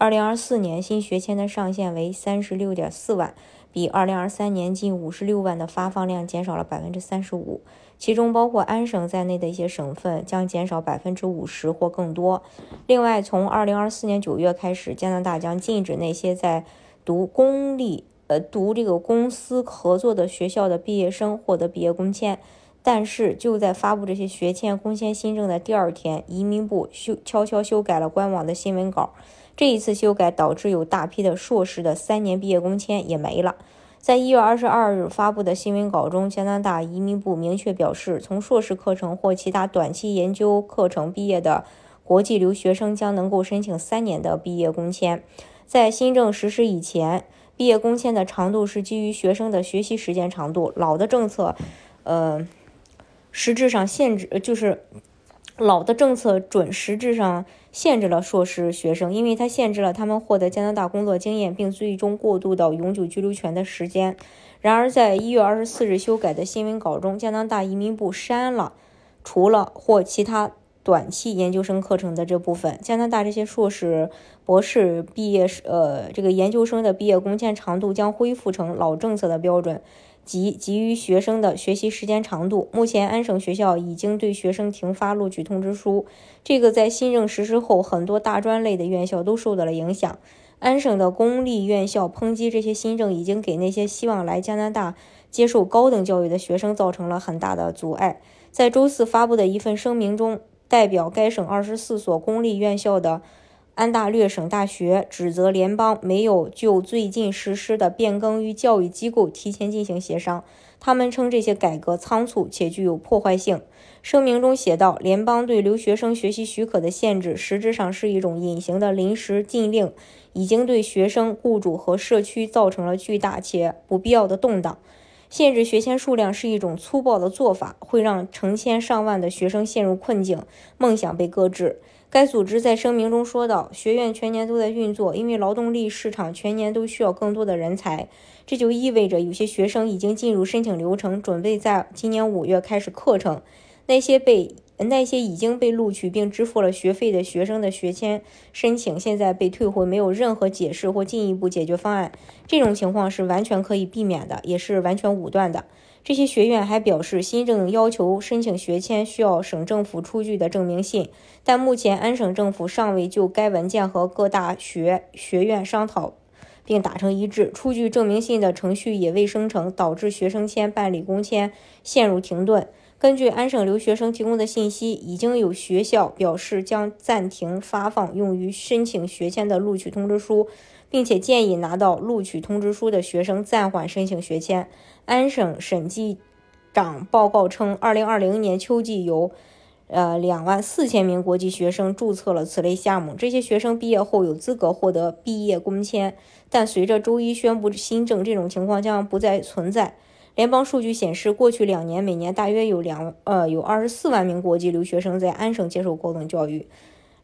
二零二四年新学签的上限为三十六点四万，比二零二三年近五十六万的发放量减少了百分之三十五，其中包括安省在内的一些省份将减少百分之五十或更多。另外，从二零二四年九月开始，加拿大将禁止那些在读公立呃读这个公司合作的学校的毕业生获得毕业工签。但是就在发布这些学签工签新政的第二天，移民部修悄悄修改了官网的新闻稿。这一次修改导致有大批的硕士的三年毕业工签也没了。在一月二十二日发布的新闻稿中，加拿大移民部明确表示，从硕士课程或其他短期研究课程毕业的国际留学生将能够申请三年的毕业工签。在新政实施以前，毕业工签的长度是基于学生的学习时间长度。老的政策，呃，实质上限制就是老的政策准实质上。限制了硕士学生，因为它限制了他们获得加拿大工作经验并最终过渡到永久居留权的时间。然而，在一月二十四日修改的新闻稿中，加拿大移民部删了除了或其他短期研究生课程的这部分。加拿大这些硕士、博士毕业呃，这个研究生的毕业工签长度将恢复成老政策的标准。及给予学生的学习时间长度。目前，安省学校已经对学生停发录取通知书。这个在新政实施后，很多大专类的院校都受到了影响。安省的公立院校抨击这些新政已经给那些希望来加拿大接受高等教育的学生造成了很大的阻碍。在周四发布的一份声明中，代表该省二十四所公立院校的。安大略省大学指责联邦没有就最近实施的变更与教育机构提前进行协商。他们称这些改革仓促且具有破坏性。声明中写道：“联邦对留学生学习许可的限制实质上是一种隐形的临时禁令，已经对学生、雇主和社区造成了巨大且不必要的动荡。限制学签数量是一种粗暴的做法，会让成千上万的学生陷入困境，梦想被搁置。”该组织在声明中说道：“学院全年都在运作，因为劳动力市场全年都需要更多的人才。这就意味着有些学生已经进入申请流程，准备在今年五月开始课程。那些被那些已经被录取并支付了学费的学生的学签申请现在被退回，没有任何解释或进一步解决方案。这种情况是完全可以避免的，也是完全武断的。”这些学院还表示，新政要求申请学签需要省政府出具的证明信，但目前安省政府尚未就该文件和各大学学院商讨并达成一致。出具证明信的程序也未生成，导致学生签办理工签陷入停顿。根据安省留学生提供的信息，已经有学校表示将暂停发放用于申请学签的录取通知书。并且建议拿到录取通知书的学生暂缓申请学签。安省审计长报告称，二零二零年秋季有呃两万四千名国际学生注册了此类项目。这些学生毕业后有资格获得毕业工签，但随着周一宣布新政，这种情况将不再存在。联邦数据显示，过去两年每年大约有两呃有二十四万名国际留学生在安省接受高等教育。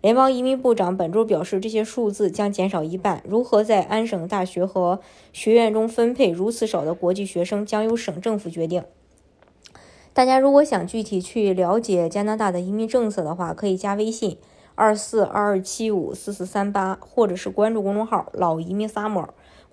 联邦移民部长本周表示，这些数字将减少一半。如何在安省大学和学院中分配如此少的国际学生，将由省政府决定。大家如果想具体去了解加拿大的移民政策的话，可以加微信二四二二七五四四三八，或者是关注公众号“老移民 summer”，